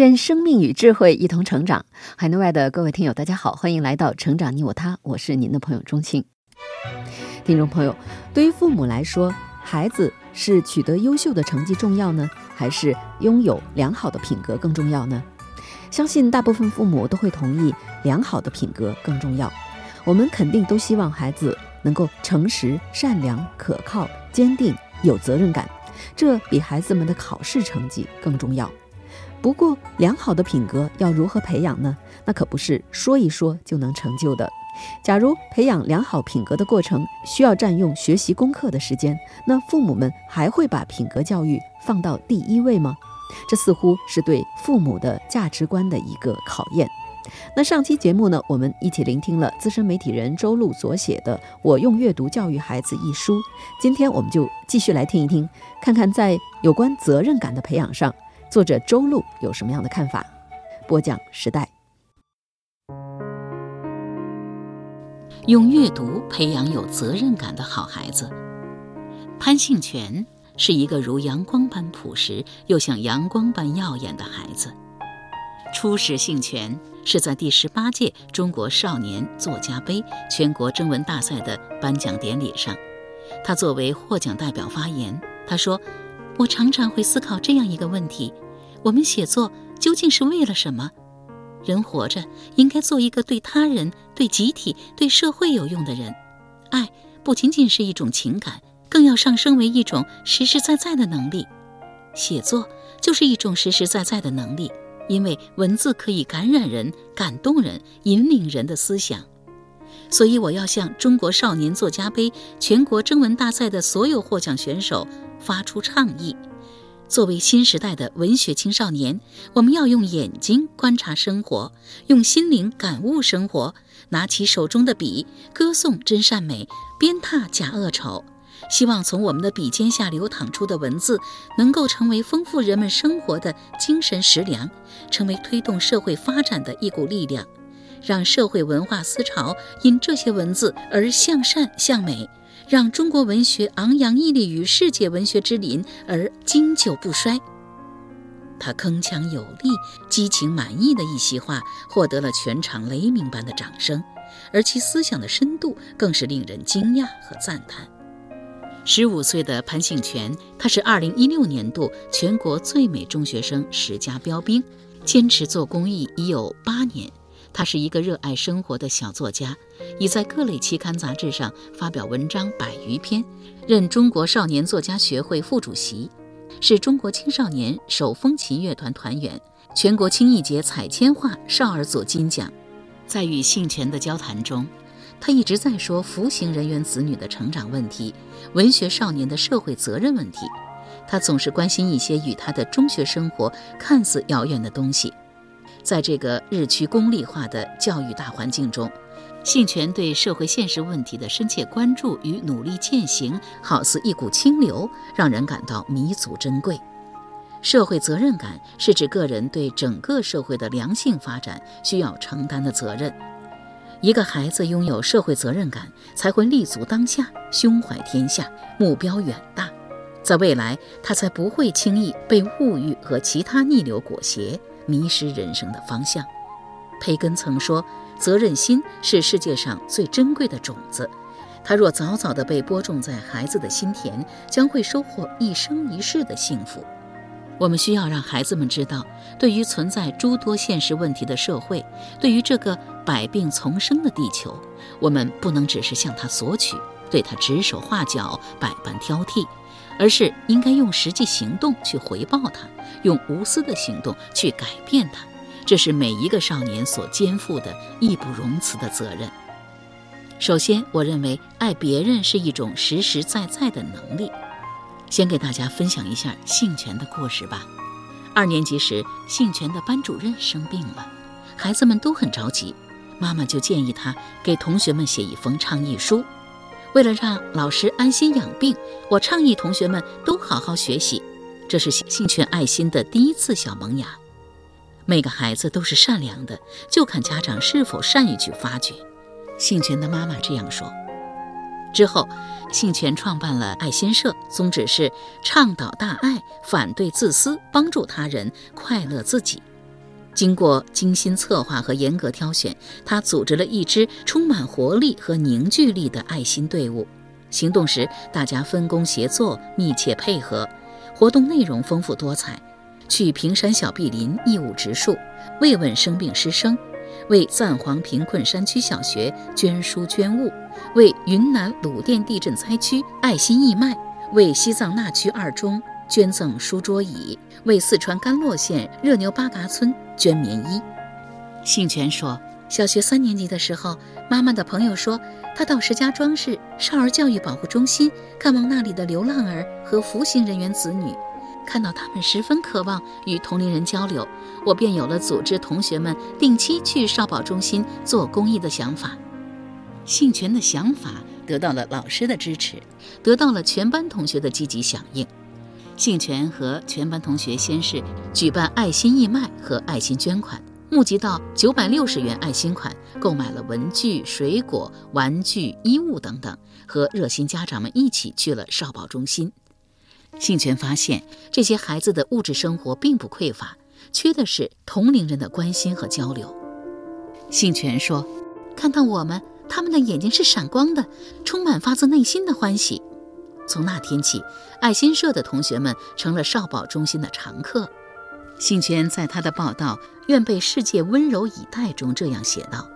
愿生命与智慧一同成长。海内外的各位听友，大家好，欢迎来到《成长你我他》，我是您的朋友钟庆。听众朋友，对于父母来说，孩子是取得优秀的成绩重要呢，还是拥有良好的品格更重要呢？相信大部分父母都会同意，良好的品格更重要。我们肯定都希望孩子能够诚实、善良、可靠、坚定、有责任感，这比孩子们的考试成绩更重要。不过，良好的品格要如何培养呢？那可不是说一说就能成就的。假如培养良好品格的过程需要占用学习功课的时间，那父母们还会把品格教育放到第一位吗？这似乎是对父母的价值观的一个考验。那上期节目呢，我们一起聆听了资深媒体人周璐所写的《我用阅读教育孩子》一书。今天我们就继续来听一听，看看在有关责任感的培养上。作者周璐有什么样的看法？播讲时代。用阅读培养有责任感的好孩子。潘幸全是一个如阳光般朴实又像阳光般耀眼的孩子。初识幸全是在第十八届中国少年作家杯全国征文大赛的颁奖典礼上，他作为获奖代表发言，他说。我常常会思考这样一个问题：我们写作究竟是为了什么？人活着应该做一个对他人、对集体、对社会有用的人。爱不仅仅是一种情感，更要上升为一种实实在在的能力。写作就是一种实实在在的能力，因为文字可以感染人、感动人、引领人的思想。所以，我要向中国少年作家杯全国征文大赛的所有获奖选手。发出倡议：作为新时代的文学青少年，我们要用眼睛观察生活，用心灵感悟生活，拿起手中的笔，歌颂真善美，鞭挞假恶丑。希望从我们的笔尖下流淌出的文字，能够成为丰富人们生活的精神食粮，成为推动社会发展的一股力量，让社会文化思潮因这些文字而向善向美。让中国文学昂扬屹立于世界文学之林而经久不衰。他铿锵有力、激情满溢的一席话获得了全场雷鸣般的掌声，而其思想的深度更是令人惊讶和赞叹。十五岁的潘幸全，他是二零一六年度全国最美中学生十佳标兵，坚持做公益已有八年。他是一个热爱生活的小作家，已在各类期刊杂志上发表文章百余篇，任中国少年作家学会副主席，是中国青少年手风琴乐团团员，全国青艺节彩铅画少儿组金奖。在与幸全的交谈中，他一直在说服刑人员子女的成长问题，文学少年的社会责任问题。他总是关心一些与他的中学生活看似遥远的东西。在这个日趋功利化的教育大环境中，幸全对社会现实问题的深切关注与努力践行，好似一股清流，让人感到弥足珍贵。社会责任感是指个人对整个社会的良性发展需要承担的责任。一个孩子拥有社会责任感，才会立足当下，胸怀天下，目标远大，在未来他才不会轻易被物欲和其他逆流裹挟。迷失人生的方向。培根曾说：“责任心是世界上最珍贵的种子，它若早早地被播种在孩子的心田，将会收获一生一世的幸福。”我们需要让孩子们知道，对于存在诸多现实问题的社会，对于这个百病丛生的地球，我们不能只是向他索取，对他指手画脚、百般挑剔。而是应该用实际行动去回报他，用无私的行动去改变他，这是每一个少年所肩负的义不容辞的责任。首先，我认为爱别人是一种实实在在的能力。先给大家分享一下幸全的故事吧。二年级时，幸全的班主任生病了，孩子们都很着急，妈妈就建议他给同学们写一封倡议书。为了让老师安心养病，我倡议同学们都好好学习。这是幸全爱心的第一次小萌芽。每个孩子都是善良的，就看家长是否善于去发掘。幸全的妈妈这样说。之后，幸全创办了爱心社，宗旨是倡导大爱，反对自私，帮助他人，快乐自己。经过精心策划和严格挑选，他组织了一支充满活力和凝聚力的爱心队伍。行动时，大家分工协作，密切配合，活动内容丰富多彩。去平山小碧林义务植树，慰问生病师生，为赞皇贫困山区小学捐书捐物，为云南鲁甸地震灾区爱心义卖，为西藏那曲二中捐赠书桌椅，为四川甘洛县热牛巴嘎村捐棉衣。幸全说，小学三年级的时候，妈妈的朋友说，他到石家庄市少儿教育保护中心看望那里的流浪儿和服刑人员子女。看到他们十分渴望与同龄人交流，我便有了组织同学们定期去少保中心做公益的想法。幸全的想法得到了老师的支持，得到了全班同学的积极响应。幸全和全班同学先是举办爱心义卖和爱心捐款，募集到九百六十元爱心款，购买了文具、水果、玩具、衣物等等，和热心家长们一起去了少保中心。幸全发现，这些孩子的物质生活并不匮乏，缺的是同龄人的关心和交流。幸全说：“看到我们，他们的眼睛是闪光的，充满发自内心的欢喜。”从那天起，爱心社的同学们成了少保中心的常客。幸全在他的报道《愿被世界温柔以待》中这样写道：“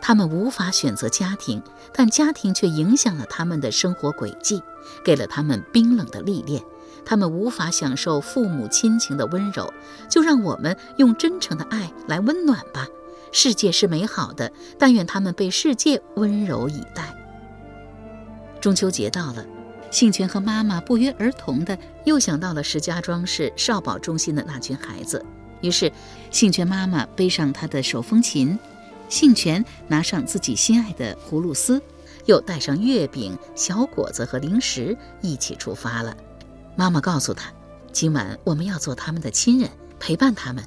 他们无法选择家庭，但家庭却影响了他们的生活轨迹，给了他们冰冷的历练。”他们无法享受父母亲情的温柔，就让我们用真诚的爱来温暖吧。世界是美好的，但愿他们被世界温柔以待。中秋节到了，幸全和妈妈不约而同的又想到了石家庄市少保中心的那群孩子。于是，幸全妈妈背上她的手风琴，幸全拿上自己心爱的葫芦丝，又带上月饼、小果子和零食，一起出发了。妈妈告诉他：“今晚我们要做他们的亲人，陪伴他们。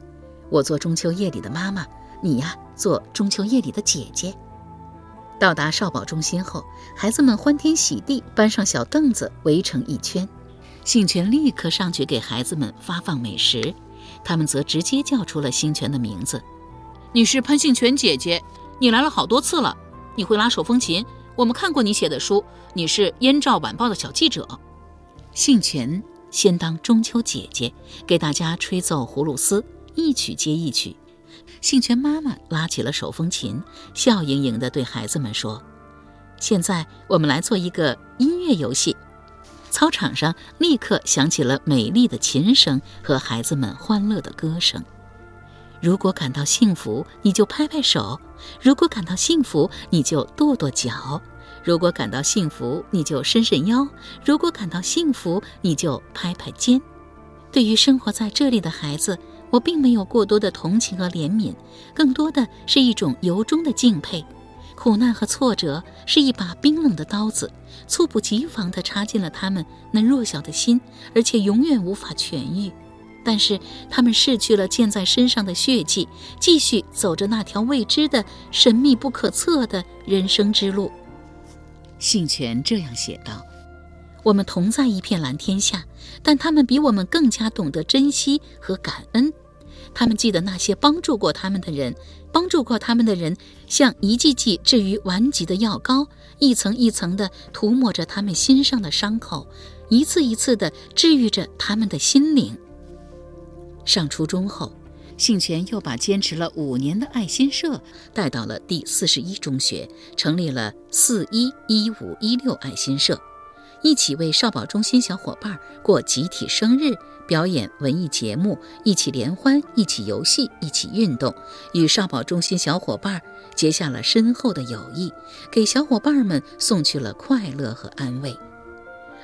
我做中秋夜里的妈妈，你呀做中秋夜里的姐姐。”到达少保中心后，孩子们欢天喜地，搬上小凳子围成一圈。幸全立刻上去给孩子们发放美食，他们则直接叫出了幸全的名字：“你是潘幸全姐姐，你来了好多次了。你会拉手风琴，我们看过你写的书。你是《燕赵晚报》的小记者。”幸全先当中秋姐姐，给大家吹奏葫芦丝，一曲接一曲。幸全妈妈拉起了手风琴，笑盈盈地对孩子们说：“现在我们来做一个音乐游戏。”操场上立刻响起了美丽的琴声和孩子们欢乐的歌声。如果感到幸福，你就拍拍手；如果感到幸福，你就跺跺脚。如果感到幸福，你就伸伸腰；如果感到幸福，你就拍拍肩。对于生活在这里的孩子，我并没有过多的同情和怜悯，更多的是一种由衷的敬佩。苦难和挫折是一把冰冷的刀子，猝不及防地插进了他们那弱小的心，而且永远无法痊愈。但是他们失去了溅在身上的血迹，继续走着那条未知的、神秘不可测的人生之路。幸全这样写道：“我们同在一片蓝天下，但他们比我们更加懂得珍惜和感恩。他们记得那些帮助过他们的人，帮助过他们的人，像一剂剂治愈顽疾的药膏，一层一层地涂抹着他们心上的伤口，一次一次地治愈着他们的心灵。”上初中后。幸全又把坚持了五年的爱心社带到了第四十一中学，成立了四一一五一六爱心社，一起为少保中心小伙伴过集体生日，表演文艺节目，一起联欢，一起游戏，一起运动，与少保中心小伙伴结下了深厚的友谊，给小伙伴们送去了快乐和安慰。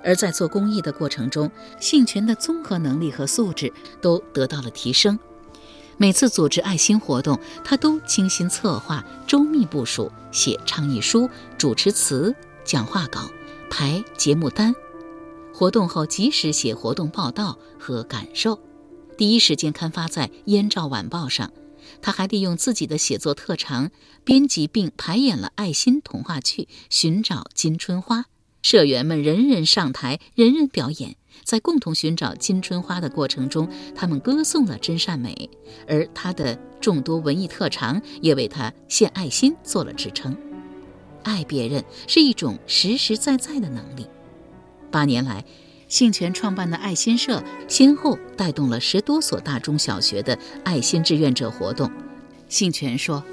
而在做公益的过程中，幸全的综合能力和素质都得到了提升。每次组织爱心活动，他都精心策划、周密部署，写倡议书、主持词、讲话稿、排节目单。活动后及时写活动报道和感受，第一时间刊发在《燕赵晚报》上。他还利用自己的写作特长，编辑并排演了爱心童话剧《寻找金春花》。社员们人人上台，人人表演，在共同寻找金春花的过程中，他们歌颂了真善美，而他的众多文艺特长也为他献爱心做了支撑。爱别人是一种实实在在的能力。八年来，幸全创办的爱心社先后带动了十多所大中小学的爱心志愿者活动。幸全说：“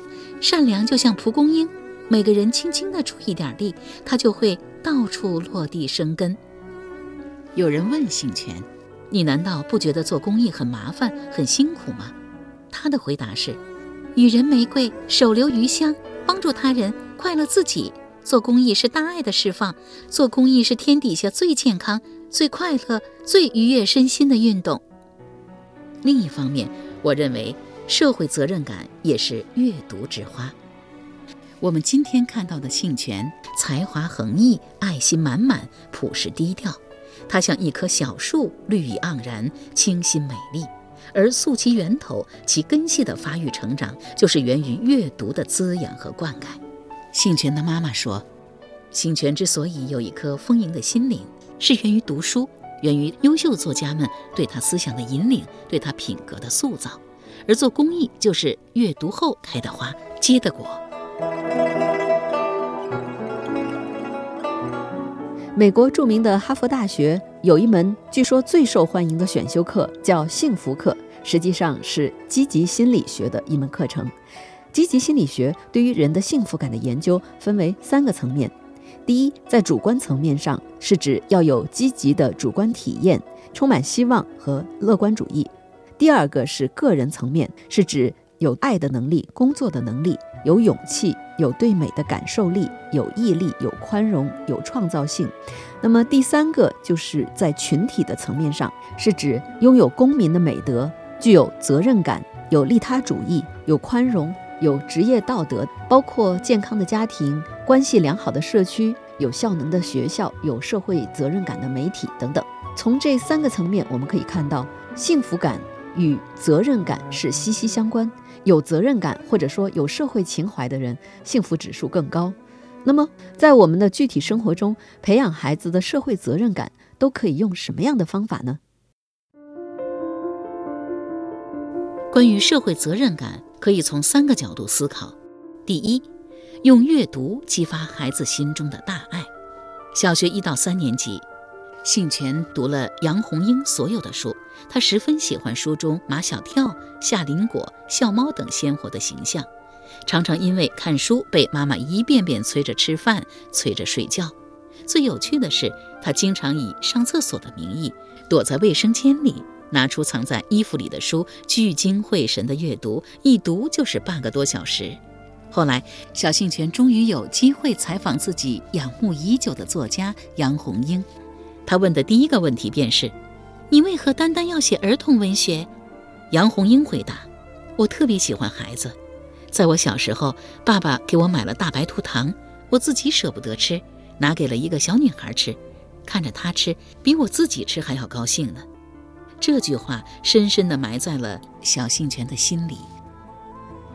善良就像蒲公英，每个人轻轻地出一点力，它就会到处落地生根。”有人问幸全：“你难道不觉得做公益很麻烦、很辛苦吗？”他的回答是：“予人玫瑰，手留余香，帮助他人，快乐自己。做公益是大爱的释放，做公益是天底下最健康。”最快乐、最愉悦身心的运动。另一方面，我认为社会责任感也是阅读之花。我们今天看到的幸全，才华横溢，爱心满满，朴实低调。他像一棵小树，绿意盎然，清新美丽。而溯其源头，其根系的发育成长，就是源于阅读的滋养和灌溉。幸全的妈妈说：“幸全之所以有一颗丰盈的心灵。”是源于读书，源于优秀作家们对他思想的引领，对他品格的塑造。而做公益，就是阅读后开的花结的果。美国著名的哈佛大学有一门据说最受欢迎的选修课，叫幸福课，实际上是积极心理学的一门课程。积极心理学对于人的幸福感的研究分为三个层面。第一，在主观层面上，是指要有积极的主观体验，充满希望和乐观主义；第二个是个人层面，是指有爱的能力、工作的能力、有勇气、有对美的感受力、有毅力、有宽容、有创造性；那么第三个就是在群体的层面上，是指拥有公民的美德、具有责任感、有利他主义、有宽容。有职业道德，包括健康的家庭、关系良好的社区、有效能的学校、有社会责任感的媒体等等。从这三个层面，我们可以看到，幸福感与责任感是息息相关。有责任感或者说有社会情怀的人，幸福指数更高。那么，在我们的具体生活中，培养孩子的社会责任感，都可以用什么样的方法呢？关于社会责任感。可以从三个角度思考：第一，用阅读激发孩子心中的大爱。小学一到三年级，幸全读了杨红樱所有的书，他十分喜欢书中马小跳、夏林果、笑猫等鲜活的形象，常常因为看书被妈妈一遍遍催着吃饭、催着睡觉。最有趣的是，他经常以上厕所的名义躲在卫生间里。拿出藏在衣服里的书，聚精会神地阅读，一读就是半个多小时。后来，小幸全终于有机会采访自己仰慕已久的作家杨红樱。他问的第一个问题便是：“你为何单单要写儿童文学？”杨红樱回答：“我特别喜欢孩子。在我小时候，爸爸给我买了大白兔糖，我自己舍不得吃，拿给了一个小女孩吃，看着她吃，比我自己吃还要高兴呢。”这句话深深地埋在了小幸全的心里。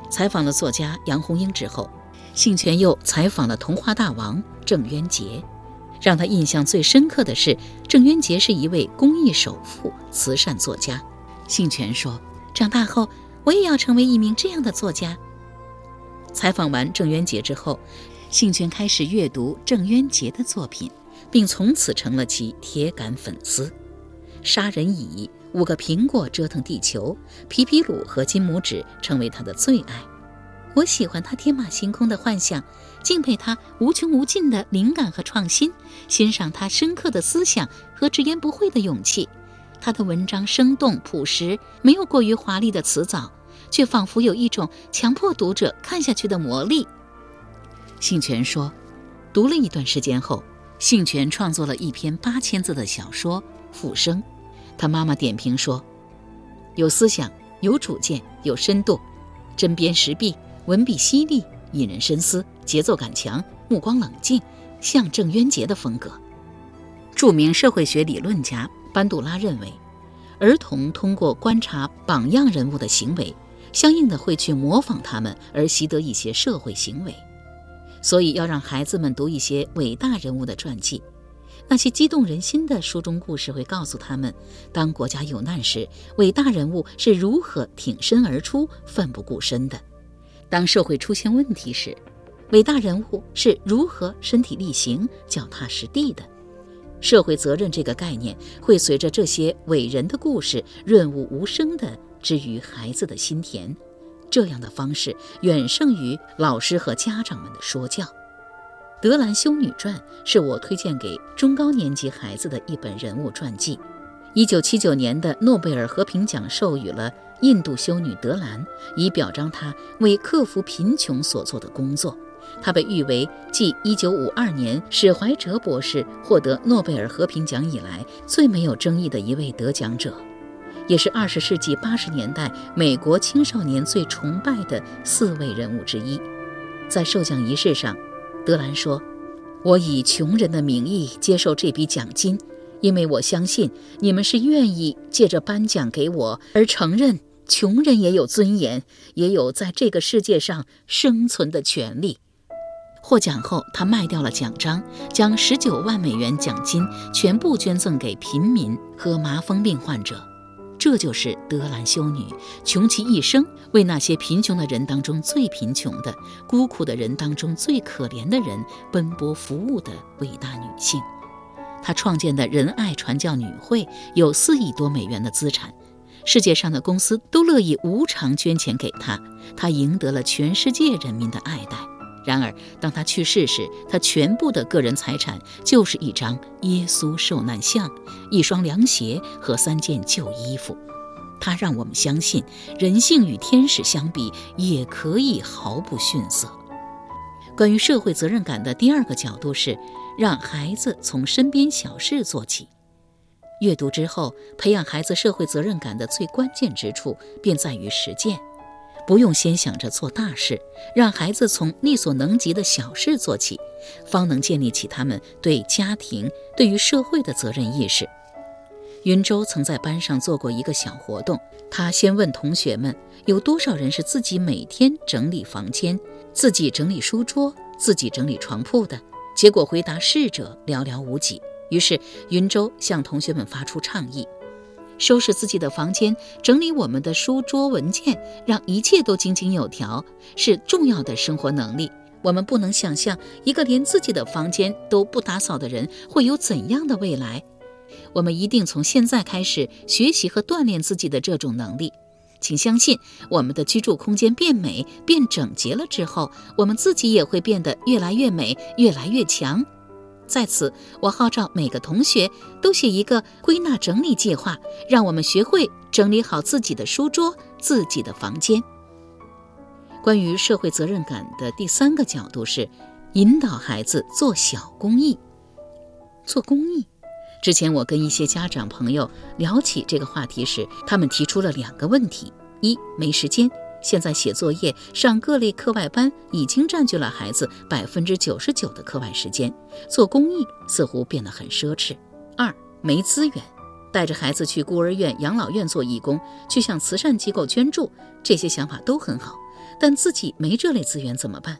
采访了作家杨红樱之后，幸全又采访了童话大王郑渊洁。让他印象最深刻的是，郑渊洁是一位公益首富、慈善作家。幸全说：“长大后，我也要成为一名这样的作家。”采访完郑渊洁之后，幸全开始阅读郑渊洁的作品，并从此成了其铁杆粉丝。杀人蚁、五个苹果折腾地球、皮皮鲁和金拇指成为他的最爱。我喜欢他天马行空的幻想，敬佩他无穷无尽的灵感和创新，欣赏他深刻的思想和直言不讳的勇气。他的文章生动朴实，没有过于华丽的辞藻，却仿佛有一种强迫读者看下去的魔力。幸全说，读了一段时间后。幸全创作了一篇八千字的小说《复生》，他妈妈点评说：“有思想，有主见，有深度，针砭时弊，文笔犀利，引人深思，节奏感强，目光冷静，像郑渊洁的风格。”著名社会学理论家班杜拉认为，儿童通过观察榜样人物的行为，相应的会去模仿他们，而习得一些社会行为。所以要让孩子们读一些伟大人物的传记，那些激动人心的书中故事会告诉他们，当国家有难时，伟大人物是如何挺身而出、奋不顾身的；当社会出现问题时，伟大人物是如何身体力行、脚踏实地的。社会责任这个概念会随着这些伟人的故事润物无声地植于孩子的心田。这样的方式远胜于老师和家长们的说教。《德兰修女传》是我推荐给中高年级孩子的一本人物传记。一九七九年的诺贝尔和平奖授予了印度修女德兰，以表彰她为克服贫穷所做的工作。她被誉为继一九五二年史怀哲博士获得诺贝尔和平奖以来最没有争议的一位得奖者。也是二十世纪八十年代美国青少年最崇拜的四位人物之一。在授奖仪式上，德兰说：“我以穷人的名义接受这笔奖金，因为我相信你们是愿意借着颁奖给我而承认穷人也有尊严，也有在这个世界上生存的权利。”获奖后，他卖掉了奖章，将十九万美元奖金全部捐赠给贫民和麻风病患者。这就是德兰修女穷其一生为那些贫穷的人当中最贫穷的、孤苦的人当中最可怜的人奔波服务的伟大女性。她创建的仁爱传教女会有四亿多美元的资产，世界上的公司都乐意无偿捐钱给她，她赢得了全世界人民的爱戴。然而，当他去世时，他全部的个人财产就是一张耶稣受难像、一双凉鞋和三件旧衣服。他让我们相信，人性与天使相比也可以毫不逊色。关于社会责任感的第二个角度是，让孩子从身边小事做起。阅读之后，培养孩子社会责任感的最关键之处便在于实践。不用先想着做大事，让孩子从力所能及的小事做起，方能建立起他们对家庭、对于社会的责任意识。云州曾在班上做过一个小活动，他先问同学们有多少人是自己每天整理房间、自己整理书桌、自己整理床铺的，结果回答是者寥寥无几。于是云州向同学们发出倡议。收拾自己的房间，整理我们的书桌文件，让一切都井井有条，是重要的生活能力。我们不能想象一个连自己的房间都不打扫的人会有怎样的未来。我们一定从现在开始学习和锻炼自己的这种能力。请相信，我们的居住空间变美、变整洁了之后，我们自己也会变得越来越美、越来越强。在此，我号召每个同学都写一个归纳整理计划，让我们学会整理好自己的书桌、自己的房间。关于社会责任感的第三个角度是，引导孩子做小公益。做公益，之前我跟一些家长朋友聊起这个话题时，他们提出了两个问题：一，没时间。现在写作业、上各类课外班已经占据了孩子百分之九十九的课外时间，做公益似乎变得很奢侈。二没资源，带着孩子去孤儿院、养老院做义工，去向慈善机构捐助，这些想法都很好，但自己没这类资源怎么办？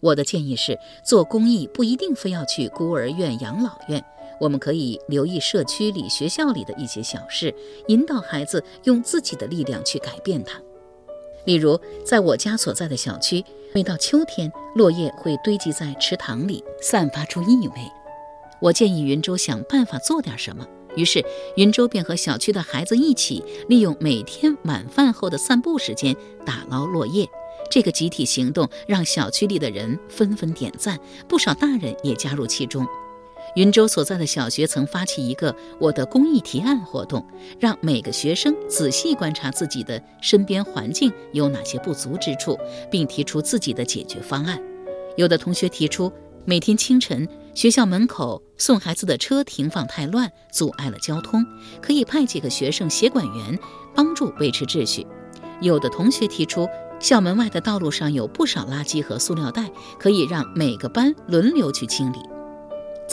我的建议是，做公益不一定非要去孤儿院、养老院，我们可以留意社区里、学校里的一些小事，引导孩子用自己的力量去改变它。例如，在我家所在的小区，每到秋天，落叶会堆积在池塘里，散发出异味。我建议云州想办法做点什么，于是云州便和小区的孩子一起，利用每天晚饭后的散步时间打捞落叶。这个集体行动让小区里的人纷纷点赞，不少大人也加入其中。云州所在的小学曾发起一个“我的公益提案”活动，让每个学生仔细观察自己的身边环境有哪些不足之处，并提出自己的解决方案。有的同学提出每天清晨，学校门口送孩子的车停放太乱，阻碍了交通，可以派几个学生协管员帮助维持秩序。有的同学提出，校门外的道路上有不少垃圾和塑料袋，可以让每个班轮流去清理。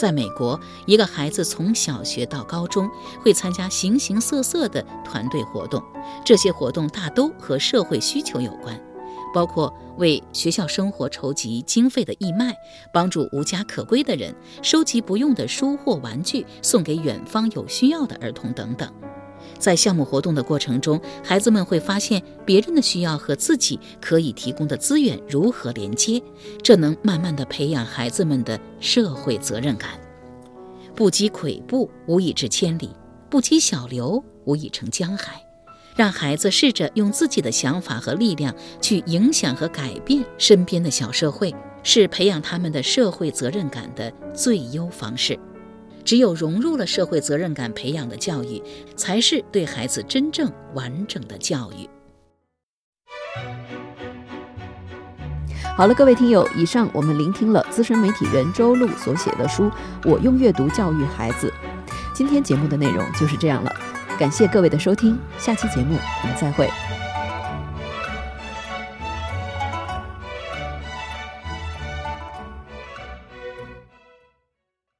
在美国，一个孩子从小学到高中会参加形形色色的团队活动，这些活动大都和社会需求有关。包括为学校生活筹集经费的义卖，帮助无家可归的人，收集不用的书或玩具送给远方有需要的儿童等等。在项目活动的过程中，孩子们会发现别人的需要和自己可以提供的资源如何连接，这能慢慢的培养孩子们的社会责任感。不积跬步，无以至千里；不积小流，无以成江海。让孩子试着用自己的想法和力量去影响和改变身边的小社会，是培养他们的社会责任感的最优方式。只有融入了社会责任感培养的教育，才是对孩子真正完整的教育。好了，各位听友，以上我们聆听了资深媒体人周璐所写的书《我用阅读教育孩子》。今天节目的内容就是这样了。感谢各位的收听，下期节目我们再会。